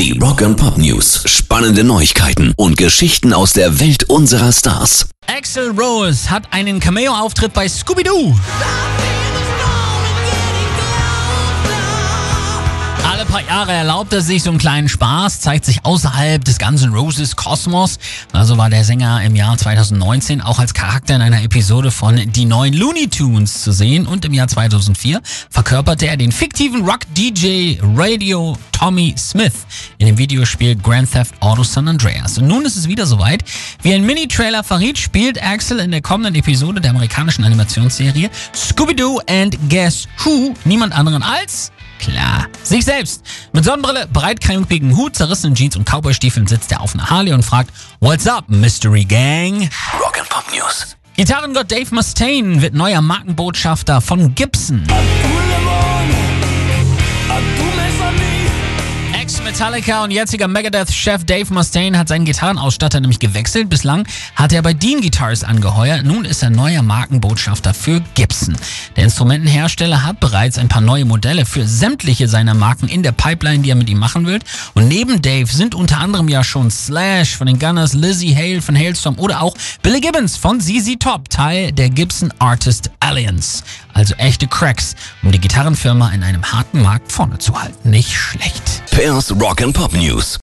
Die Rock and Pop News. Spannende Neuigkeiten und Geschichten aus der Welt unserer Stars. Axel Rose hat einen Cameo-Auftritt bei Scooby-Doo. Alle paar Jahre erlaubt er sich so einen kleinen Spaß, zeigt sich außerhalb des ganzen Roses Kosmos. Also war der Sänger im Jahr 2019 auch als Charakter in einer Episode von Die neuen Looney Tunes zu sehen und im Jahr 2004 verkörperte er den fiktiven Rock-DJ Radio Tommy Smith in dem Videospiel Grand Theft Auto San Andreas. Und nun ist es wieder soweit. Wie ein Mini-Trailer verriet, spielt Axel in der kommenden Episode der amerikanischen Animationsserie Scooby-Doo and Guess Who niemand anderen als Klar, sich selbst. Mit Sonnenbrille, breitkrempigen Hut, zerrissenen Jeans und Cowboystiefeln sitzt er auf einer Harley und fragt, What's up, Mystery Gang? Rock and Pop News. Gitarrengott Dave Mustaine wird neuer Markenbotschafter von Gibson. Ex-Metallica und jetziger Megadeth-Chef Dave Mustaine hat seinen Gitarrenausstatter nämlich gewechselt. Bislang hat er bei Dean Guitars angeheuert. Nun ist er neuer Markenbotschafter für Gibson. Der Instrumentenhersteller hat bereits ein paar neue Modelle für sämtliche seiner Marken in der Pipeline, die er mit ihm machen will. Und neben Dave sind unter anderem ja schon Slash von den Gunners, Lizzie Hale von Hailstorm oder auch Billy Gibbons von ZZ Top, Teil der Gibson Artist Alliance. Also echte Cracks, um die Gitarrenfirma in einem harten Markt vorne zu halten. Nicht schlecht. Pairs Rock and Pop News.